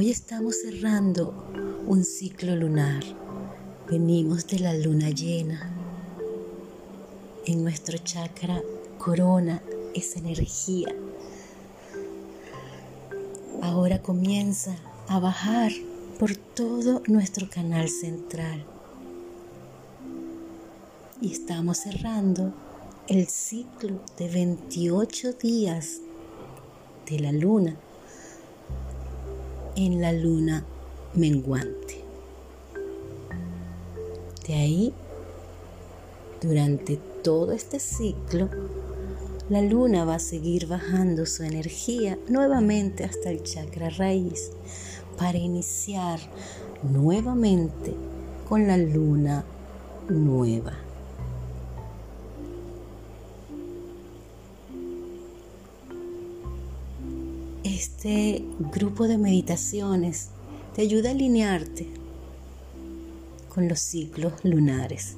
Hoy estamos cerrando un ciclo lunar. Venimos de la luna llena. En nuestro chakra corona esa energía. Ahora comienza a bajar por todo nuestro canal central. Y estamos cerrando el ciclo de 28 días de la luna en la luna menguante. De ahí, durante todo este ciclo, la luna va a seguir bajando su energía nuevamente hasta el chakra raíz para iniciar nuevamente con la luna nueva. Este grupo de meditaciones te ayuda a alinearte con los ciclos lunares.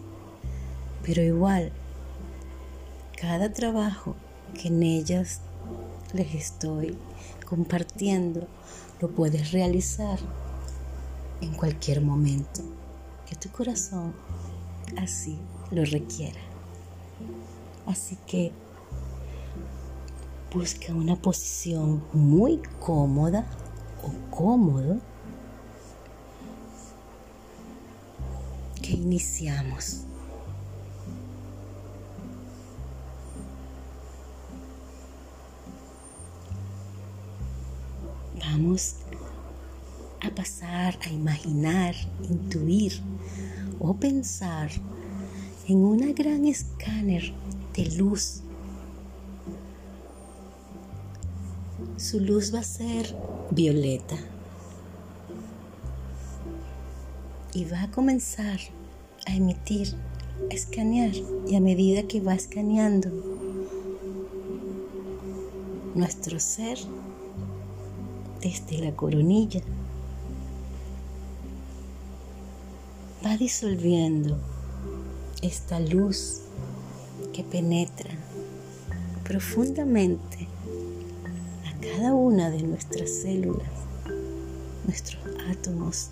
Pero igual, cada trabajo que en ellas les estoy compartiendo lo puedes realizar en cualquier momento que tu corazón así lo requiera. Así que Busca una posición muy cómoda o cómodo que iniciamos. Vamos a pasar a imaginar, intuir o pensar en una gran escáner de luz su luz va a ser violeta. Y va a comenzar a emitir, a escanear. Y a medida que va escaneando nuestro ser desde la coronilla va disolviendo esta luz que penetra profundamente cada una de nuestras células, nuestros átomos.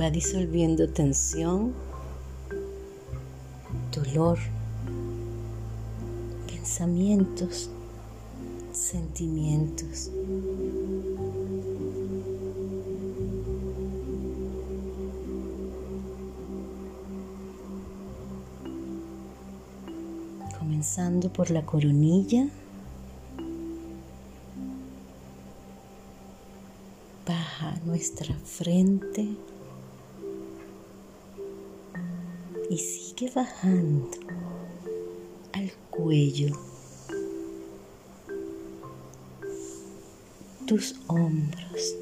Va disolviendo tensión, dolor, pensamientos, sentimientos. Comenzando por la coronilla, baja nuestra frente. Y sigue bajando al cuello, tus hombros.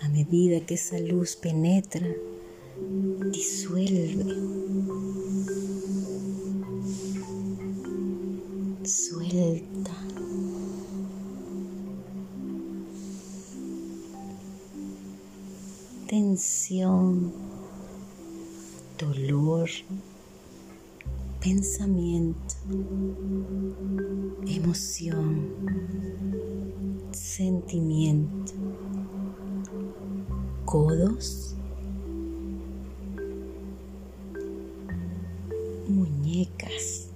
A medida que esa luz penetra, disuelve Tensión, dolor, pensamiento, emoción, sentimiento, codos, muñecas.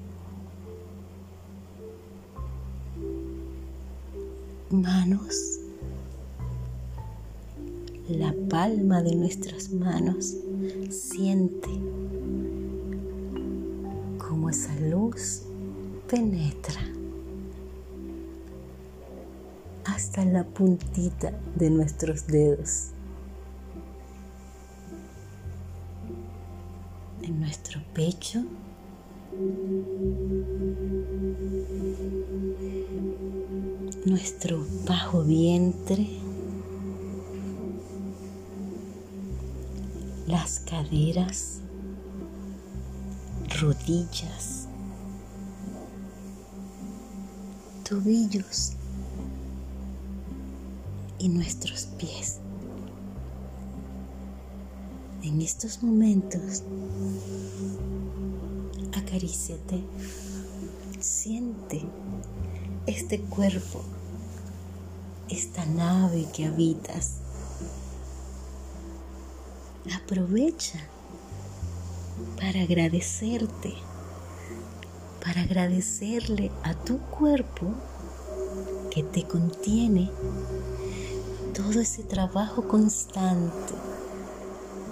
manos, palma de nuestras manos siente cómo esa luz penetra hasta la puntita de nuestros dedos. En nuestro pecho nuestro bajo vientre, las caderas, rodillas, tobillos y nuestros pies. En estos momentos, acaríciate Siente este cuerpo, esta nave que habitas. Aprovecha para agradecerte, para agradecerle a tu cuerpo que te contiene todo ese trabajo constante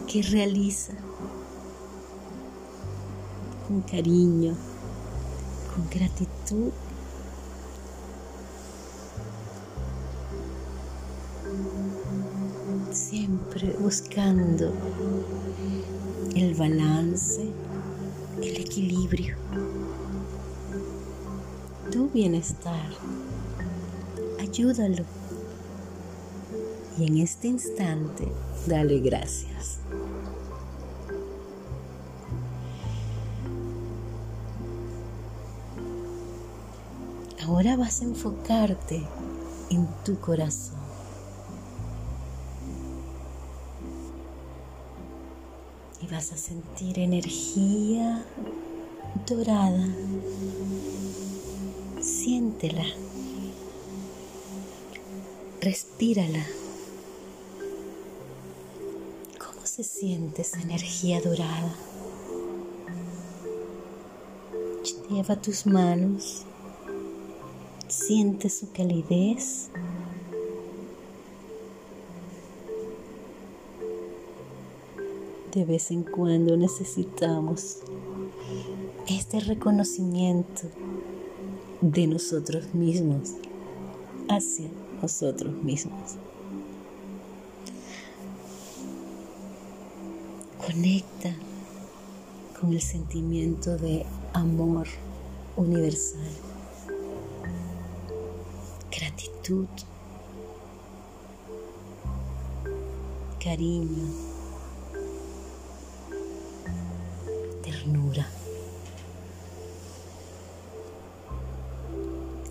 que realiza con cariño, con gratitud. Siempre buscando el balance, el equilibrio, tu bienestar. Ayúdalo. Y en este instante, dale gracias. Ahora vas a enfocarte en tu corazón. Vas a sentir energía dorada. Siéntela. Respírala. ¿Cómo se siente esa energía dorada? Lleva tus manos Siente su calidez. De vez en cuando necesitamos este reconocimiento de nosotros mismos hacia nosotros mismos. Conecta con el sentimiento de amor universal gratitud, cariño,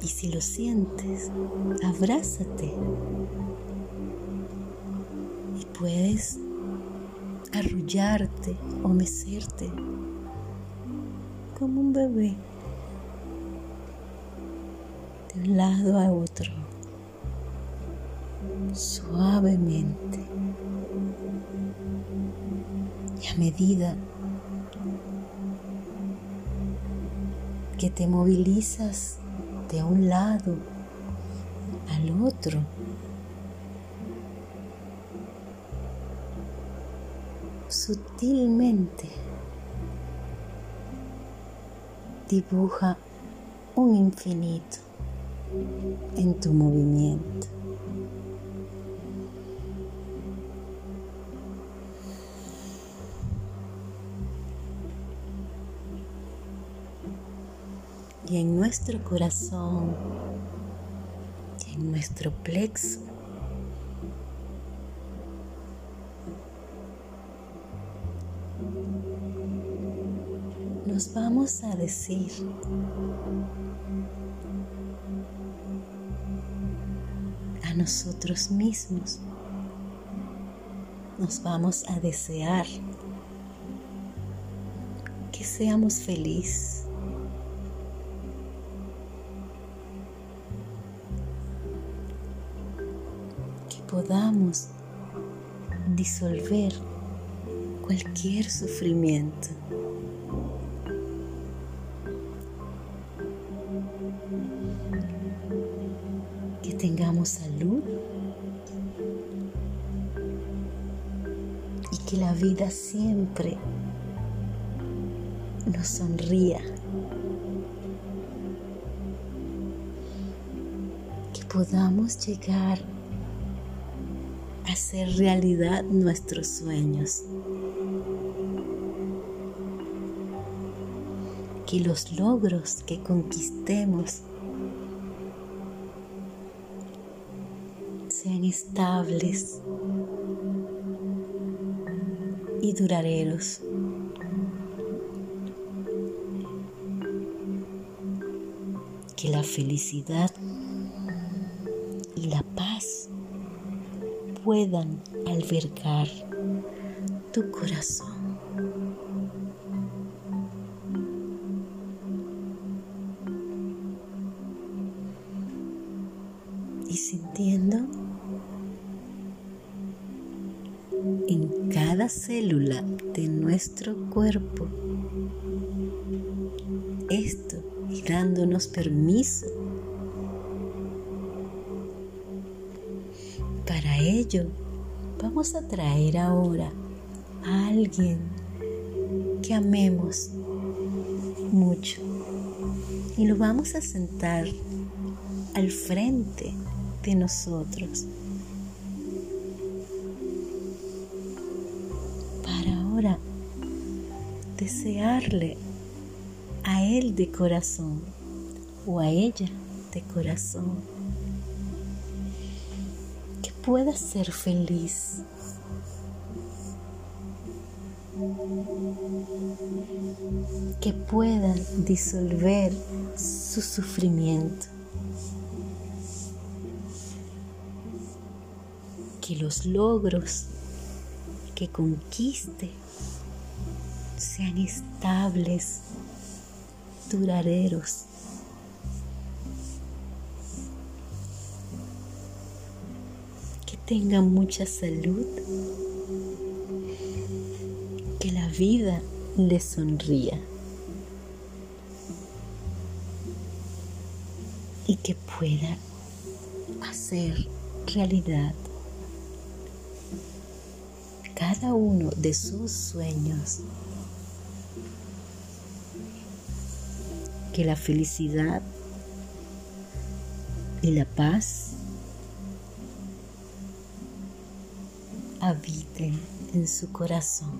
Y si lo sientes, abrázate y puedes arrullarte o mecerte como un bebé de un lado a otro, suavemente. Y a medida que te movilizas de un lado al otro, sutilmente dibuja un infinito en tu movimiento. Y en nuestro corazón, en nuestro plexo, nos vamos a decir nosotros mismos. Nos vamos a desear que seamos felices. Podamos disolver cualquier sufrimiento. tengamos salud y que la vida siempre nos sonría. Que podamos llegar hacer realidad nuestros sueños. Que los logros que conquistemos sean estables y duraderos. Que la felicidad puedan albergar tu corazón. Y sintiendo en cada célula de nuestro cuerpo esto dándonos permiso vamos a traer ahora a alguien que amemos mucho y lo vamos a sentar al frente de nosotros. Para ahora desearle a él de corazón o a ella de corazón que pueda ser feliz. que pueda disolver su sufrimiento. Que los logros que conquiste sean estables, duraderos. Tenga mucha salud. Que la vida le sonría. Y que pueda hacer realidad cada uno de sus sueños. Que la felicidad y la paz habiten en su corazón.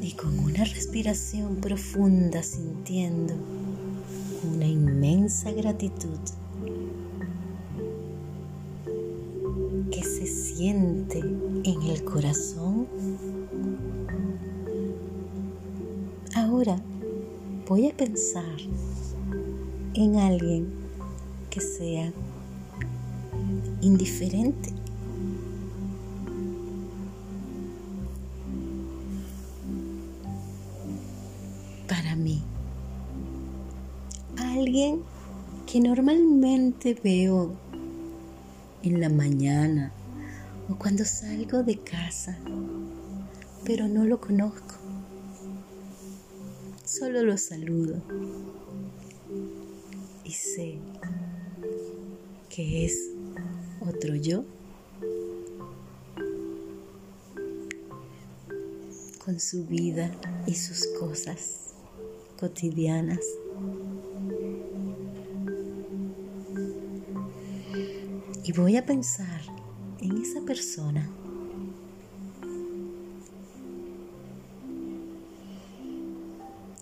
Y con una respiración profunda sintiendo una inmensa gratitud que se siente en el corazón. Ahora voy a pensar en alguien que sea indiferente. Para mí, alguien que normalmente veo en la mañana o cuando salgo de casa, pero no lo conozco. Solo lo saludo y sé que es otro yo con su vida y sus cosas cotidianas. Y voy a pensar en esa persona.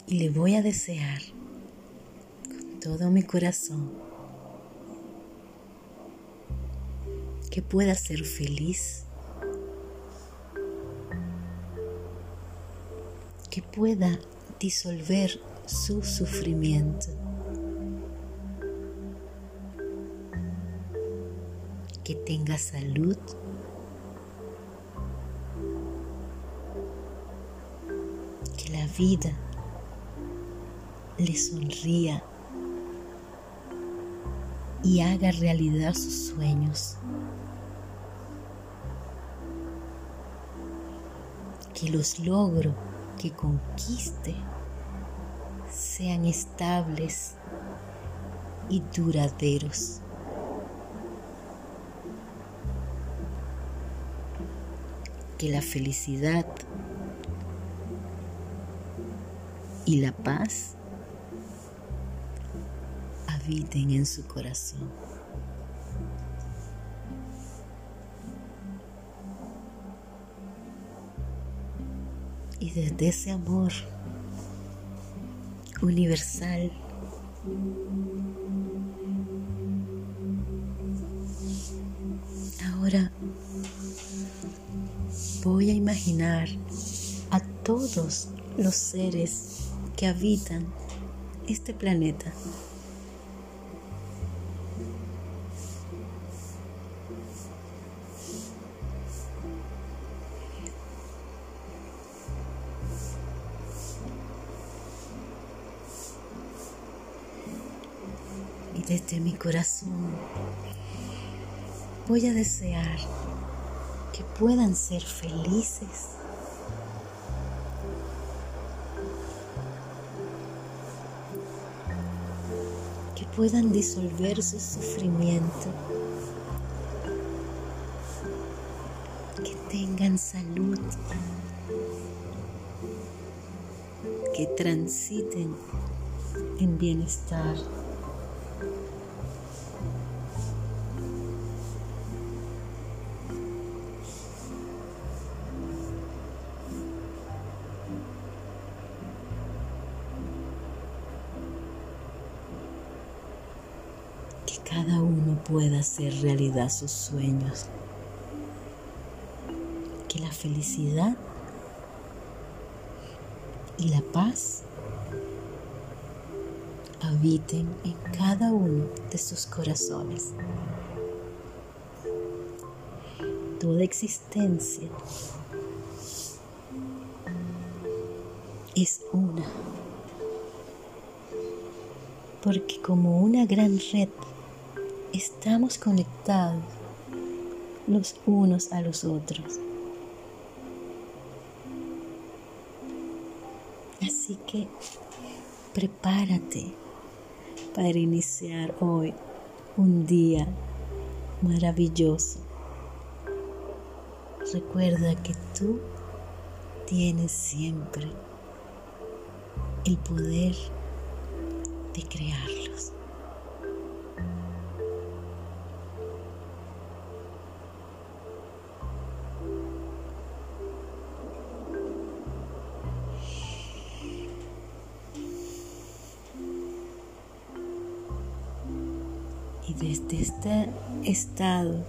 Y le voy a desear todo mi corazón. Que pueda ser feliz, que pueda disolver su sufrimiento. que tenga salud, que la vida le sonría y haga realidad sus sueños. Que los logros que conquiste sean estables y duraderos. que la felicidad y la paz habiten en su corazón. Y desde ese amor universal, ahora voy a imaginar a todos los seres que habitan este planeta. Desde mi corazón voy a desear que puedan ser felices. Que puedan disolver su sufrimiento. Que tengan salud. Que transiten en bienestar. Realidad sus sueños, que la felicidad y la paz habiten en cada uno de sus corazones. Toda existencia es una, porque como una gran red estamos conectados los unos a los otros. Así que prepárate para iniciar hoy un día maravilloso. Recuerda que tú tienes siempre el poder de crearlos. Este estado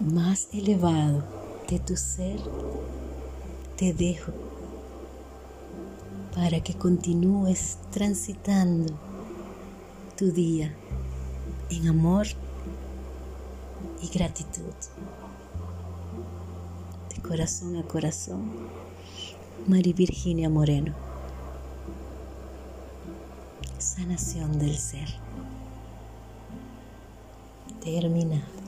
más elevado de tu ser, te dejo para que continúes transitando tu día en amor y gratitud. De corazón a corazón, María Virginia Moreno. Sanación del ser. Terminados.